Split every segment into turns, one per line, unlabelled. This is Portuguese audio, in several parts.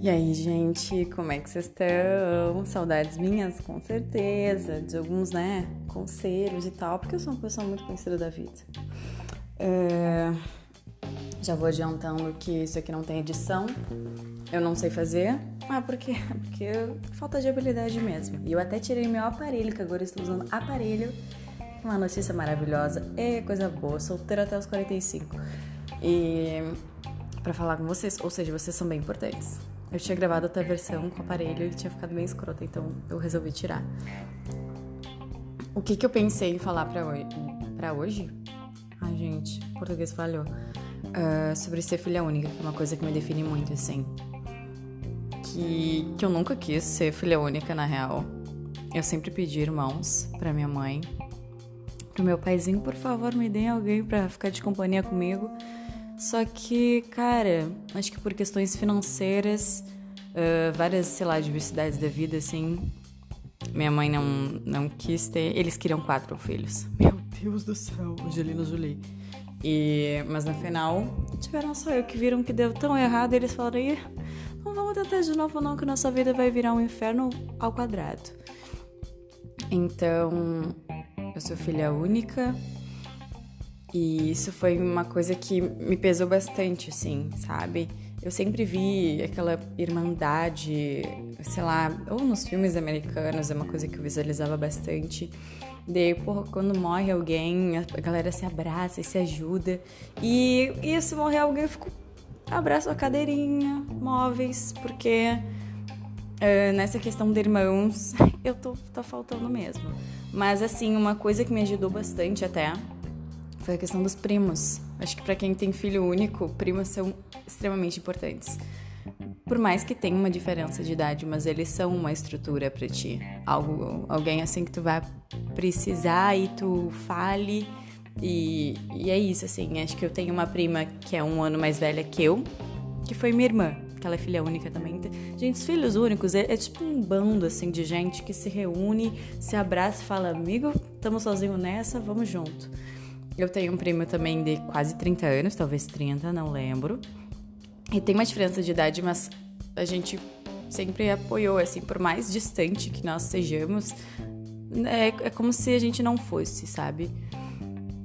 E aí, gente, como é que vocês estão? Saudades minhas, com certeza, de alguns, né, conselhos e tal, porque eu sou uma pessoa muito conhecida da vida. É... Já vou adiantando que isso aqui não tem edição, eu não sei fazer. Ah, por quê? Porque falta de habilidade mesmo. E eu até tirei meu aparelho, que agora estou usando aparelho. Uma notícia maravilhosa, é coisa boa, solteira até os 45. E para falar com vocês, ou seja, vocês são bem importantes. Eu tinha gravado outra versão com o aparelho e tinha ficado bem escrota, então eu resolvi tirar. O que que eu pensei em falar pra hoje? Pra hoje? Ai, gente, português falhou. Uh, sobre ser filha única, que é uma coisa que me define muito, assim. Que, que eu nunca quis ser filha única, na real. Eu sempre pedi irmãos pra minha mãe. Pro meu paizinho, por favor, me deem alguém pra ficar de companhia comigo. Só que, cara, acho que por questões financeiras, uh, várias, sei lá, diversidades da vida, assim, minha mãe não, não quis ter. Eles queriam quatro filhos. Meu Deus do céu, Angelina Jolie. E, mas no final, tiveram só eu que viram que deu tão errado. Eles falaram: não vamos tentar de novo, não, que nossa vida vai virar um inferno ao quadrado. Então, eu sou filha única. E isso foi uma coisa que me pesou bastante, assim, sabe? Eu sempre vi aquela irmandade, sei lá, ou nos filmes americanos, é uma coisa que eu visualizava bastante. De, porra, quando morre alguém, a galera se abraça e se ajuda. E, e se morrer alguém, eu fico. Abraço a cadeirinha, móveis, porque uh, nessa questão de irmãos, eu tô, tô faltando mesmo. Mas, assim, uma coisa que me ajudou bastante até foi a questão dos primos. Acho que para quem tem filho único, primos são extremamente importantes. Por mais que tenha uma diferença de idade, mas eles são uma estrutura para ti. Algo, alguém assim que tu vai precisar e tu fale. E, e é isso, assim. Acho que eu tenho uma prima que é um ano mais velha que eu, que foi minha irmã, que ela é filha única também. Gente, os filhos únicos é, é tipo um bando, assim, de gente que se reúne, se abraça e fala: amigo, estamos sozinhos nessa, vamos junto. Eu tenho um primo também de quase 30 anos, talvez 30, não lembro. E tem uma diferença de idade, mas a gente sempre apoiou, assim, por mais distante que nós sejamos, é, é como se a gente não fosse, sabe?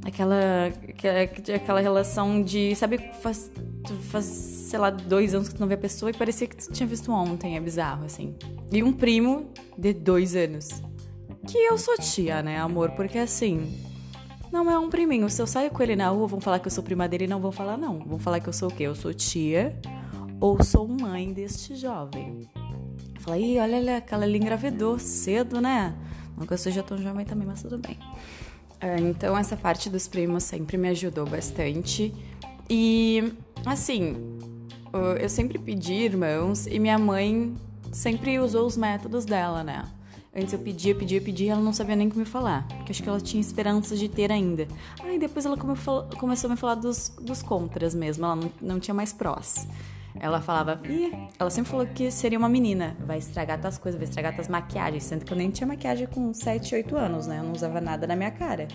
Aquela, aquela relação de, sabe, faz, faz, sei lá, dois anos que tu não vê a pessoa e parecia que tu tinha visto ontem, é bizarro, assim. E um primo de dois anos. Que eu sou tia, né, amor? Porque assim, não, é um priminho. Se eu saio com ele na rua, vão falar que eu sou prima dele e não vão falar não. Vão falar que eu sou o quê? Eu sou tia ou sou mãe deste jovem. Falei, olha olha, aquela ali engravidou cedo, né? Não que eu seja tão jovem também, mas tudo bem. É, então, essa parte dos primos sempre me ajudou bastante. E, assim, eu sempre pedi irmãos e minha mãe sempre usou os métodos dela, né? Antes eu pedia, pedia, pedia e ela não sabia nem como falar. Porque acho que ela tinha esperanças de ter ainda. Aí depois ela começou a me falar dos, dos contras mesmo. Ela não, não tinha mais prós. Ela falava, Ih, ela sempre falou que seria uma menina. Vai estragar tuas coisas, vai estragar tuas maquiagens. Sendo que eu nem tinha maquiagem com 7, 8 anos, né? Eu não usava nada na minha cara.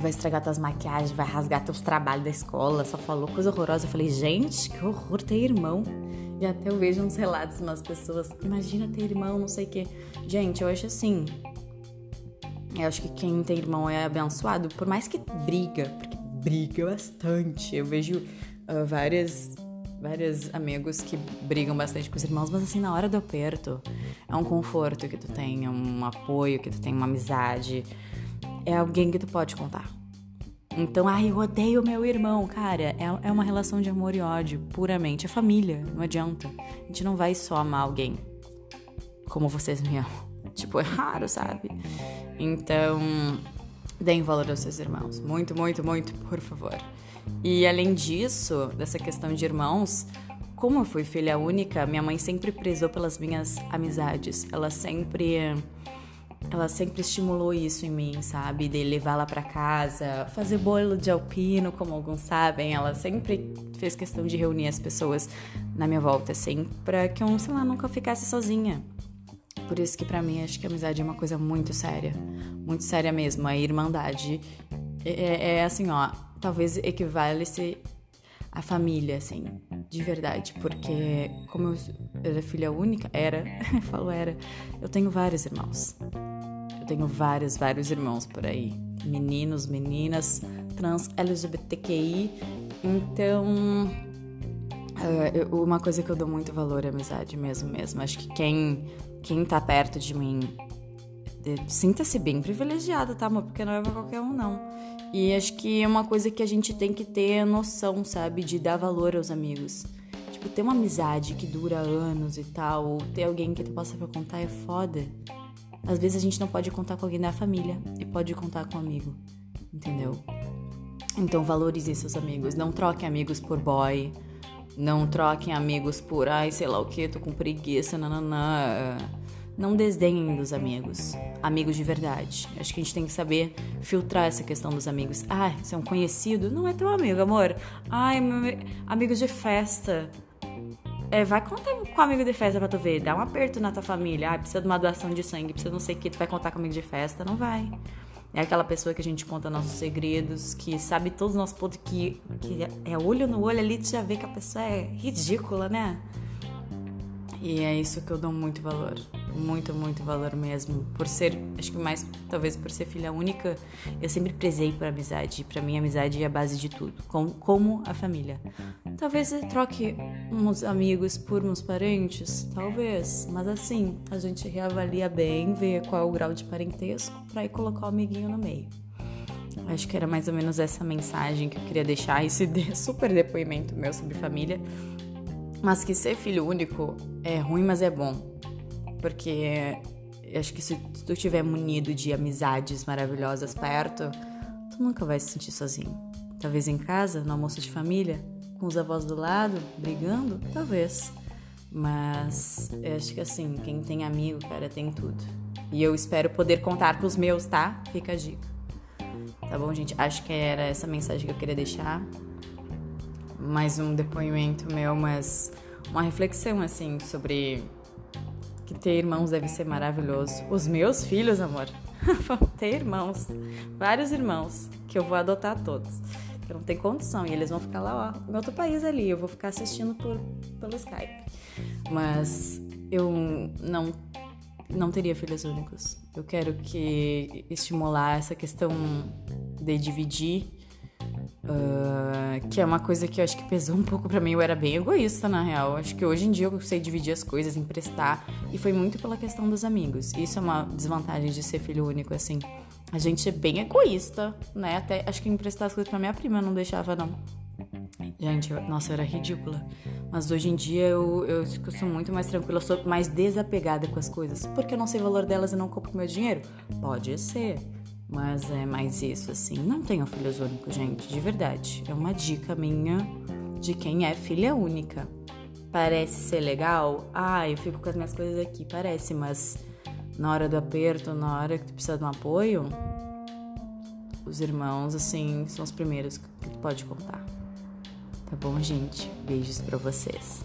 Vai estragar tuas maquiagens, vai rasgar teus trabalhos da escola. Só falou coisa horrorosa. Eu falei, gente, que horror ter irmão. E até eu vejo uns relatos umas pessoas, imagina ter irmão, não sei o quê. Gente, eu acho assim. Eu acho que quem tem irmão é abençoado, por mais que briga, porque briga bastante. Eu vejo uh, várias vários amigos que brigam bastante com os irmãos, mas assim, na hora do aperto, é um conforto que tu tem, é um apoio que tu tem, uma amizade. É alguém que tu pode contar. Então, ai, eu odeio meu irmão. Cara, é, é uma relação de amor e ódio, puramente. É família, não adianta. A gente não vai só amar alguém como vocês me amam. Tipo, é raro, sabe? Então, deem valor aos seus irmãos. Muito, muito, muito, por favor. E além disso, dessa questão de irmãos, como eu fui filha única, minha mãe sempre prezou pelas minhas amizades. Ela sempre ela sempre estimulou isso em mim, sabe? De levar lá para casa, fazer bolo de alpino, como alguns sabem. Ela sempre fez questão de reunir as pessoas na minha volta, assim, para que eu, sei lá, nunca ficasse sozinha. Por isso que para mim acho que a amizade é uma coisa muito séria, muito séria mesmo, a irmandade. é, é assim, ó, talvez equivale-se a família, assim, de verdade, porque como eu era filha única, era, eu falo era, eu tenho vários irmãos. Eu tenho vários, vários irmãos por aí, meninos, meninas, trans, LGBTQI, então uh, uma coisa que eu dou muito valor é amizade mesmo, mesmo. Acho que quem quem tá perto de mim sinta-se bem privilegiada, tá, amor? Porque não é pra qualquer um, não. E acho que é uma coisa que a gente tem que ter noção, sabe? De dar valor aos amigos. Tipo, ter uma amizade que dura anos e tal, ou ter alguém que tu possa pra contar é foda. Às vezes a gente não pode contar com alguém da família e pode contar com um amigo, entendeu? Então valorize seus amigos. Não troquem amigos por boy. Não troquem amigos por, ai, sei lá o que, tô com preguiça, nananã. Não desdenhem dos amigos. Amigos de verdade. Acho que a gente tem que saber filtrar essa questão dos amigos. Ah, você é um conhecido? Não é teu amigo, amor. Ai, meu amigo de festa. É, vai contar com amigo de festa pra tu ver. Dá um aperto na tua família. Ah, precisa de uma doação de sangue, precisa não sei o que. Tu vai contar com amigo de festa? Não vai. É aquela pessoa que a gente conta nossos segredos, que sabe todos os nossos pontos, que, que é olho no olho ali, tu já vê que a pessoa é ridícula, né? E é isso que eu dou muito valor. Muito, muito valor mesmo. Por ser, acho que mais, talvez por ser filha única, eu sempre prezei por amizade. Para mim, amizade é a base de tudo, com, como a família. Talvez eu troque uns amigos por uns parentes, talvez. Mas assim, a gente reavalia bem, vê qual é o grau de parentesco, pra ir colocar o amiguinho no meio. Acho que era mais ou menos essa mensagem que eu queria deixar, esse super depoimento meu sobre família. Mas que ser filho único é ruim, mas é bom. Porque acho que se tu estiver munido de amizades maravilhosas perto, tu nunca vai se sentir sozinho. Talvez em casa, no almoço de família, com os avós do lado, brigando, talvez. Mas acho que assim, quem tem amigo, cara, tem tudo. E eu espero poder contar com os meus, tá? Fica a dica. Tá bom, gente? Acho que era essa mensagem que eu queria deixar mais um depoimento meu, mas uma reflexão assim sobre que ter irmãos deve ser maravilhoso. Os meus filhos, amor, vão ter irmãos, vários irmãos que eu vou adotar todos. Eu não tenho condição e eles vão ficar lá, ó, em outro país ali. Eu vou ficar assistindo por pelo Skype. Mas eu não não teria filhos únicos. Eu quero que estimular essa questão de dividir Uh, que é uma coisa que eu acho que pesou um pouco para mim. Eu era bem egoísta, na real. Acho que hoje em dia eu sei dividir as coisas, emprestar. E foi muito pela questão dos amigos. Isso é uma desvantagem de ser filho único, assim. A gente é bem egoísta, né? Até acho que emprestar as coisas pra minha prima não deixava, não. Gente, eu, nossa, eu era ridícula. Mas hoje em dia eu, eu, eu sou muito mais tranquila, eu sou mais desapegada com as coisas. Porque eu não sei o valor delas e não compro com meu dinheiro? Pode ser. Mas é mais isso, assim. Não tenham filhos únicos, gente, de verdade. É uma dica minha de quem é filha única. Parece ser legal? Ah, eu fico com as minhas coisas aqui, parece, mas na hora do aperto, na hora que tu precisa de um apoio, os irmãos, assim, são os primeiros que tu pode contar. Tá bom, gente? Beijos para vocês.